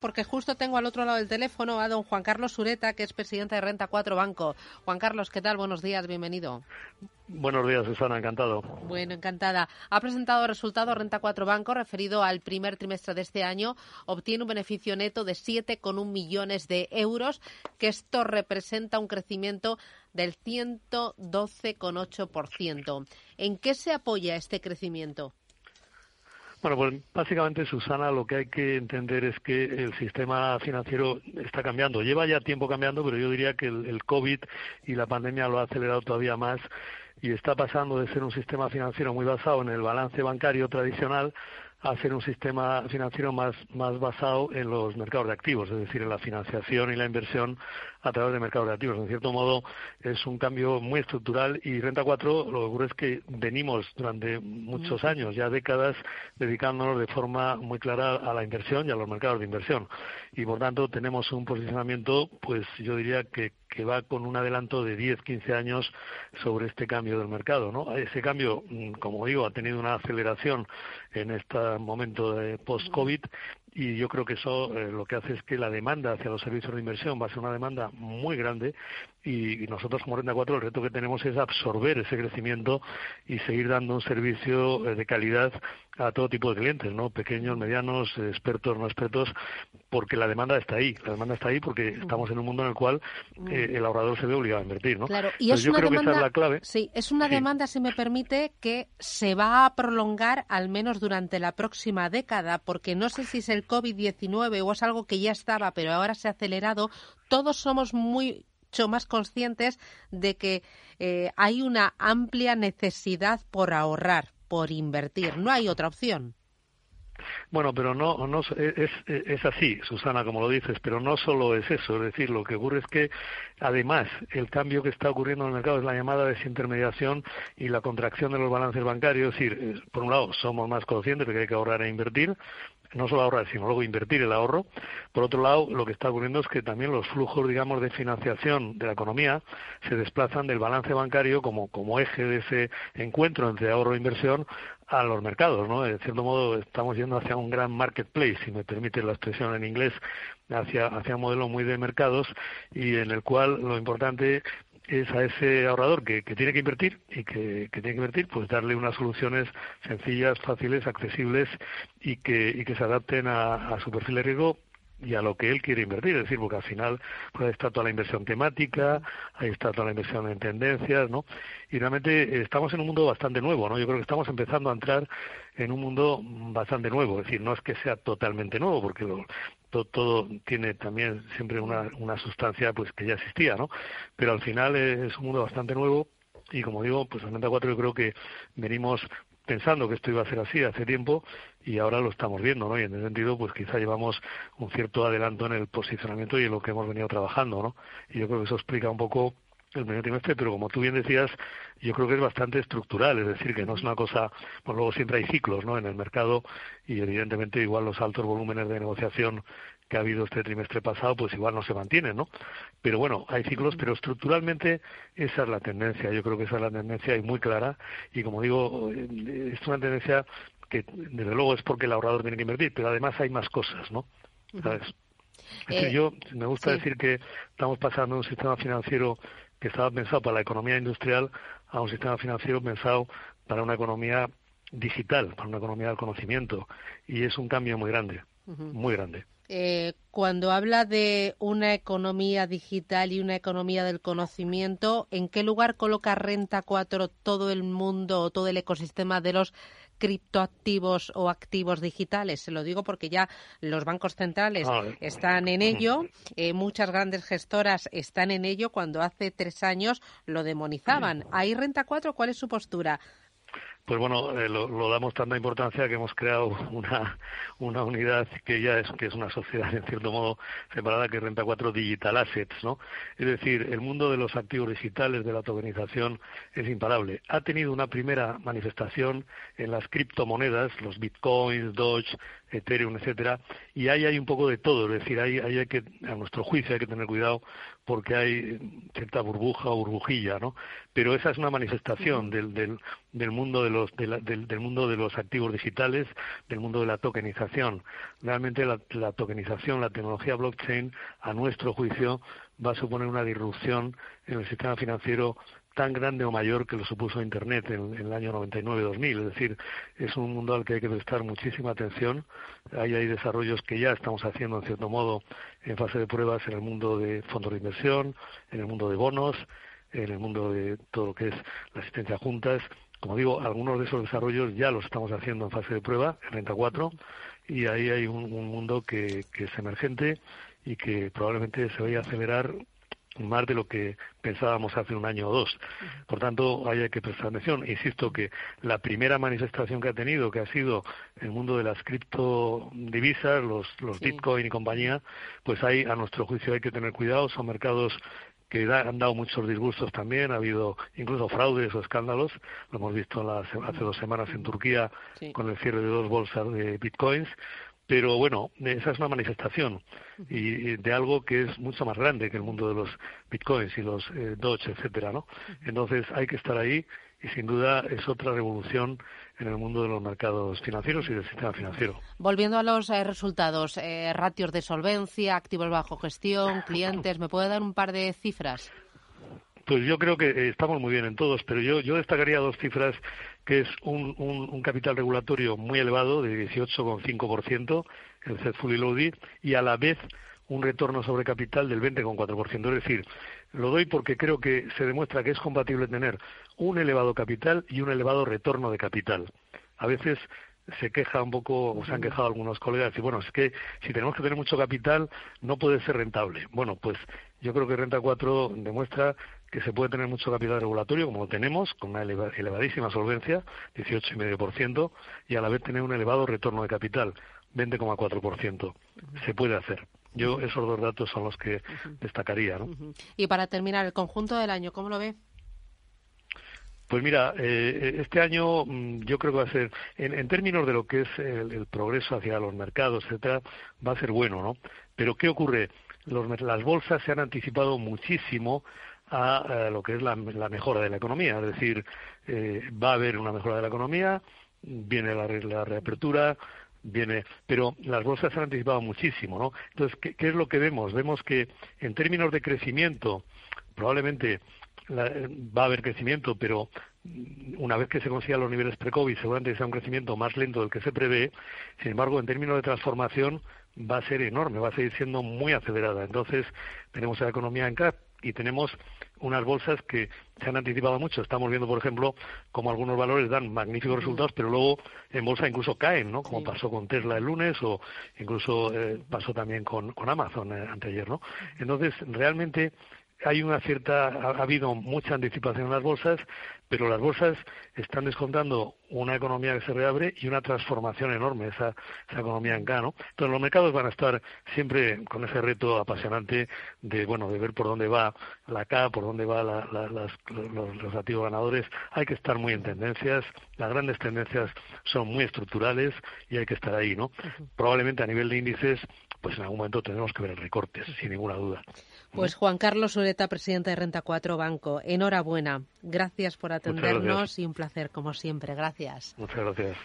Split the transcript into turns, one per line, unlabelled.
porque justo tengo al otro lado del teléfono a don Juan Carlos Sureta, que es presidente de Renta 4 Banco. Juan Carlos, ¿qué tal? Buenos días, bienvenido.
Buenos días, Susana, encantado.
Bueno, encantada. Ha presentado resultado Renta 4 Banco referido al primer trimestre de este año. Obtiene un beneficio neto de 7,1 millones de euros, que esto representa un crecimiento del 112,8%. ¿En qué se apoya este crecimiento?
Bueno, pues básicamente, Susana, lo que hay que entender es que el sistema financiero está cambiando. Lleva ya tiempo cambiando, pero yo diría que el, COVID y la pandemia lo ha acelerado todavía más y está pasando de ser un sistema financiero muy basado en el balance bancario tradicional a ser un sistema financiero más, más basado en los mercados de activos, es decir, en la financiación y la inversión a través de mercados de activos. En cierto modo, es un cambio muy estructural y Renta 4 lo que ocurre es que venimos durante muchos años, ya décadas, dedicándonos de forma muy clara a la inversión y a los mercados de inversión. Y por tanto, tenemos un posicionamiento, pues yo diría que, que va con un adelanto de 10, 15 años sobre este cambio del mercado. ¿no? Ese cambio, mm, como digo, ha tenido una aceleración en este momento de post-COVID y yo creo que eso eh, lo que hace es que la demanda hacia los servicios de inversión va a ser una demanda muy grande y, nosotros como Renta 4 el reto que tenemos es absorber ese crecimiento y seguir dando un servicio eh, de calidad a todo tipo de clientes, ¿no? Pequeños, medianos, expertos, no expertos, porque la demanda está ahí. La demanda está ahí porque estamos en un mundo en el cual eh, el ahorrador se ve obligado a invertir, ¿no?
Claro, y es una
creo
demanda,
que esa es la clave.
Sí, es una demanda, si me permite, que se va a prolongar al menos durante la próxima década, porque no sé si es el COVID-19 o es algo que ya estaba, pero ahora se ha acelerado. Todos somos muy mucho más conscientes de que eh, hay una amplia necesidad por ahorrar, por invertir. No hay otra opción.
Bueno, pero no, no es, es, así, Susana, como lo dices, pero no solo es eso. Es decir, lo que ocurre es que, además, el cambio que está ocurriendo en el mercado es la llamada desintermediación y la contracción de los balances bancarios. Es decir, por un lado, somos más conscientes de que hay que ahorrar e invertir, no solo ahorrar, sino luego invertir el ahorro. Por otro lado, lo que está ocurriendo es que también los flujos, digamos, de financiación de la economía se desplazan del balance bancario como, como eje de ese encuentro entre ahorro e inversión a los mercados, ¿no? De cierto modo estamos yendo hacia un gran marketplace, si me permite la expresión en inglés, hacia, hacia un modelo muy de mercados y en el cual lo importante es a ese ahorrador que, tiene que invertir y que, tiene que invertir, pues darle unas soluciones sencillas, fáciles, accesibles y que, se adapten a, su perfil de riesgo y a lo que él quiere invertir, es decir, porque al final pues ahí está toda la inversión temática, ahí está toda la inversión en tendencias, ¿no? Y realmente estamos en un mundo bastante nuevo, ¿no? Yo creo que estamos empezando a entrar en un mundo bastante nuevo, es decir, no es que sea totalmente nuevo, porque lo, todo, tiene también siempre una, una sustancia pues que ya existía, ¿no? Pero al final es un mundo bastante nuevo y como digo, pues en 94 yo creo que venimos pensando que esto iba a ser así hace tiempo y ahora lo estamos viendo, ¿no? Y en ese sentido, pues quizá llevamos un cierto adelanto en el posicionamiento y en lo que hemos venido trabajando, ¿no? Y yo creo que eso explica un poco el primer trimestre, pero como tú bien decías, yo creo que es bastante estructural, es decir, que no es una cosa, pues luego siempre hay ciclos, ¿no? En el mercado y evidentemente igual los altos volúmenes de negociación que ha habido este trimestre pasado, pues igual no se mantienen, ¿no? Pero bueno, hay ciclos, pero estructuralmente esa es la tendencia, yo creo que esa es la tendencia y muy clara y como digo, eh, es una tendencia que desde luego es porque el ahorrador tiene que invertir, pero además hay más cosas, ¿no? ¿Sabes? Eh, yo me gusta decir que estamos pasando de un sistema financiero que estaba pensado para la economía industrial a un sistema financiero pensado para una economía digital, para una economía del conocimiento. Y es un cambio muy grande, muy grande.
Eh, cuando habla de una economía digital y una economía del conocimiento, ¿en qué lugar coloca Renta 4 todo el mundo o todo el ecosistema de los criptoactivos o activos digitales. Se lo digo porque ya los bancos centrales ah, están en ello, eh, muchas grandes gestoras están en ello cuando hace tres años lo demonizaban. Ahí Renta 4, ¿cuál es su postura?
Pues bueno, eh, lo, damos tanta importancia que hemos creado una, una unidad que ya es, que es una sociedad en cierto modo separada que renta cuatro digital assets, ¿no? Es decir, el mundo de los activos digitales, de la tokenización, es imparable. Ha tenido una primera manifestación en las criptomonedas, los bitcoins, Doge, Ethereum, etcétera, y ahí hay un poco de todo, es decir, ahí, hay que, a nuestro juicio hay que tener cuidado porque hay cierta burbuja o burbujilla, ¿no? Pero esa es una manifestación del, del, del mundo de los del, del, mundo de los activos digitales, del mundo de la tokenización. Realmente la, la tokenización, la tecnología blockchain, a nuestro juicio, va a suponer una disrupción en el sistema financiero tan grande o mayor que lo supuso Internet en, el año 99-2000. Es decir, es un mundo al que hay que prestar muchísima atención. Ahí hay desarrollos que ya estamos haciendo, en cierto modo, en fase de pruebas en el mundo de fondos de inversión, en el mundo de bonos, en el mundo de todo lo que es la asistencia a juntas. Como digo, algunos de esos desarrollos ya los estamos haciendo en fase de prueba, en Renta 4, y ahí hay un, un mundo que, que es emergente y que probablemente se vaya a acelerar más de lo que pensábamos hace un año o dos. Por tanto, hay que prestar atención. Insisto que la primera manifestación que ha tenido, que ha sido el mundo de las criptodivisas, los, los Bitcoin y compañía, pues hay, a nuestro juicio, hay que tener cuidado. Son mercados que han dado muchos disgustos también, ha habido incluso fraudes o escándalos, lo hemos visto hace dos semanas en Turquía con el cierre de dos bolsas de bitcoins, pero bueno, esa es una manifestación y, de algo que es mucho más grande que el mundo de los bitcoins y los eh, Doge, etcétera, ¿no? Entonces hay que estar ahí y sin duda es otra revolución en el mundo de los mercados financieros y del sistema financiero.
Volviendo a los eh, resultados, eh, ratios de solvencia, activos bajo gestión, clientes, ¿me puede dar un par de cifras?
Pues yo creo que estamos muy bien en todos, pero yo, destacaría dos cifras que es un, capital regulatorio muy elevado, de 18,5%, el CED Fully Loaded, y a la vez un retorno sobre capital del 20,4%. Es decir, lo doy porque creo que se demuestra que es compatible tener un elevado capital y un elevado retorno de capital. A veces se queja un poco, o se han quejado algunos colegas, y bueno, es que si tenemos que tener mucho capital, no puede ser rentable. Bueno, pues yo creo que Renta 4 demuestra que se puede tener mucho capital regulatorio, como lo tenemos, con una elevadísima solvencia, 18,5%, y a la vez tener un elevado retorno de capital, 20,4%. Se puede hacer. Yo esos dos datos son los que destacaría. ¿no?
Y para terminar, el conjunto del año, ¿cómo lo ve?
Pues mira, eh, este año mm, yo creo que va a ser, en, términos de lo que es el, progreso hacia los mercados, etcétera, va a ser bueno, ¿no? Pero ¿qué ocurre? las bolsas se han anticipado muchísimo a, lo que es la, mejora de la economía. Es decir, eh, va a haber una mejora de la economía, viene la, la, reapertura, viene, pero las bolsas se han anticipado muchísimo, ¿no? Entonces, ¿qué, es lo que vemos? Vemos que en términos de crecimiento, probablemente va a haber crecimiento, pero una vez que se consigan los niveles pre-COVID, seguramente sea un crecimiento más lento del que se prevé. Sin embargo, en términos de transformación, va a ser enorme, va a seguir siendo muy acelerada. Entonces, tenemos a la economía en CAP y tenemos unas bolsas que se han anticipado mucho. Estamos viendo, por ejemplo, como algunos valores dan magníficos resultados, pero luego en bolsa incluso caen, ¿no? Como pasó con Tesla el lunes o incluso eh, pasó también con, con Amazon eh, anteayer, ¿no? Entonces, realmente hay una cierta, ha, habido mucha anticipación en las bolsas, pero las bolsas están descontando una economía que se reabre y una transformación enorme, esa, esa economía en K, ¿no? Entonces los mercados van a estar siempre con ese reto apasionante de, bueno, de ver por dónde va la K, por dónde van los, los activos ganadores. Hay que estar muy en tendencias, las grandes tendencias son muy estructurales y hay que estar ahí, ¿no? Probablemente a nivel de índices, pues en algún momento tendremos que ver recortes, sin ninguna duda.
Pues Juan Carlos Ureta, presidente de Renta 4 Banco, enhorabuena. Gracias por atendernos y un placer como siempre. Gracias.
Muchas gracias.